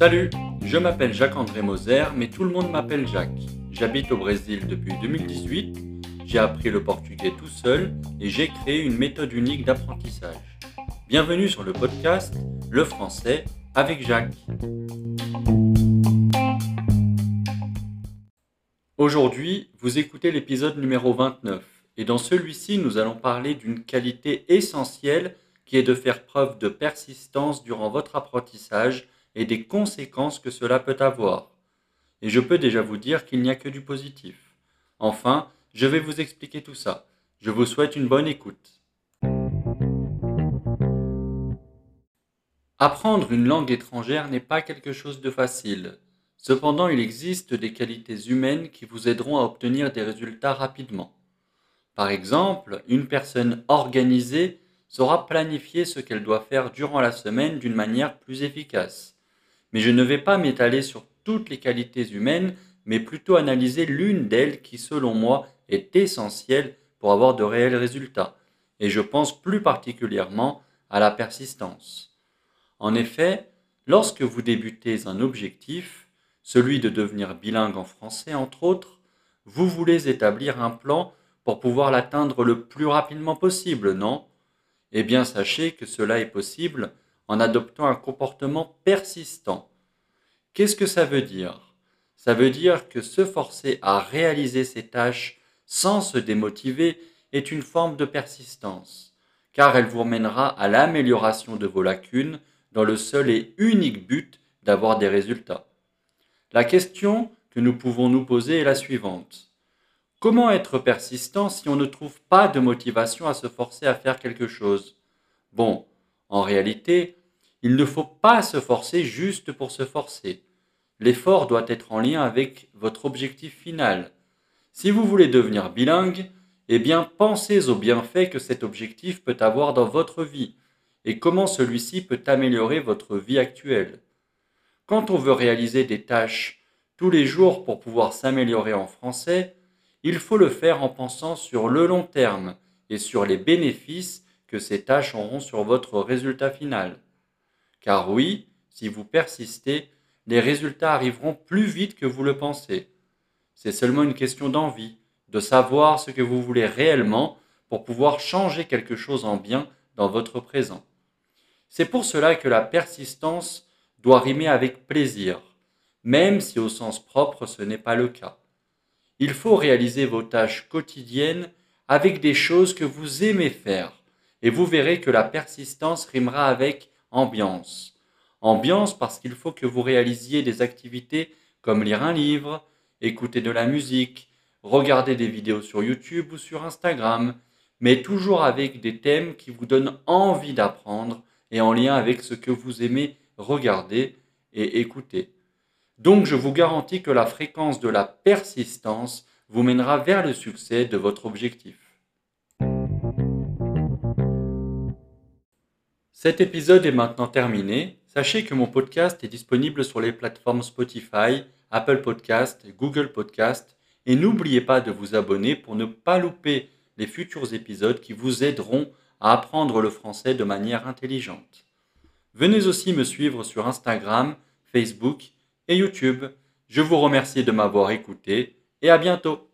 Salut, je m'appelle Jacques-André Moser, mais tout le monde m'appelle Jacques. J'habite au Brésil depuis 2018, j'ai appris le portugais tout seul et j'ai créé une méthode unique d'apprentissage. Bienvenue sur le podcast Le français avec Jacques. Aujourd'hui, vous écoutez l'épisode numéro 29 et dans celui-ci, nous allons parler d'une qualité essentielle qui est de faire preuve de persistance durant votre apprentissage et des conséquences que cela peut avoir. Et je peux déjà vous dire qu'il n'y a que du positif. Enfin, je vais vous expliquer tout ça. Je vous souhaite une bonne écoute. Apprendre une langue étrangère n'est pas quelque chose de facile. Cependant, il existe des qualités humaines qui vous aideront à obtenir des résultats rapidement. Par exemple, une personne organisée saura planifier ce qu'elle doit faire durant la semaine d'une manière plus efficace. Mais je ne vais pas m'étaler sur toutes les qualités humaines, mais plutôt analyser l'une d'elles qui, selon moi, est essentielle pour avoir de réels résultats. Et je pense plus particulièrement à la persistance. En effet, lorsque vous débutez un objectif, celui de devenir bilingue en français entre autres, vous voulez établir un plan pour pouvoir l'atteindre le plus rapidement possible, non? Eh bien sachez que cela est possible en adoptant un comportement persistant. Qu'est-ce que ça veut dire? Ça veut dire que se forcer à réaliser ses tâches sans se démotiver est une forme de persistance, car elle vous mènera à l'amélioration de vos lacunes dans le seul et unique but d'avoir des résultats. La question que nous pouvons nous poser est la suivante. Comment être persistant si on ne trouve pas de motivation à se forcer à faire quelque chose? Bon, en réalité, il ne faut pas se forcer juste pour se forcer. L'effort doit être en lien avec votre objectif final. Si vous voulez devenir bilingue, eh bien pensez aux bienfaits que cet objectif peut avoir dans votre vie et comment celui-ci peut améliorer votre vie actuelle. Quand on veut réaliser des tâches tous les jours pour pouvoir s'améliorer en français, il faut le faire en pensant sur le long terme et sur les bénéfices que ces tâches auront sur votre résultat final. Car oui, si vous persistez, les résultats arriveront plus vite que vous le pensez. C'est seulement une question d'envie, de savoir ce que vous voulez réellement pour pouvoir changer quelque chose en bien dans votre présent. C'est pour cela que la persistance doit rimer avec plaisir, même si au sens propre ce n'est pas le cas. Il faut réaliser vos tâches quotidiennes avec des choses que vous aimez faire, et vous verrez que la persistance rimera avec ambiance. Ambiance parce qu'il faut que vous réalisiez des activités comme lire un livre, écouter de la musique, regarder des vidéos sur YouTube ou sur Instagram, mais toujours avec des thèmes qui vous donnent envie d'apprendre et en lien avec ce que vous aimez regarder et écouter. Donc je vous garantis que la fréquence de la persistance vous mènera vers le succès de votre objectif. Cet épisode est maintenant terminé. Sachez que mon podcast est disponible sur les plateformes Spotify, Apple Podcast, Google Podcast et n'oubliez pas de vous abonner pour ne pas louper les futurs épisodes qui vous aideront à apprendre le français de manière intelligente. Venez aussi me suivre sur Instagram, Facebook et YouTube. Je vous remercie de m'avoir écouté et à bientôt.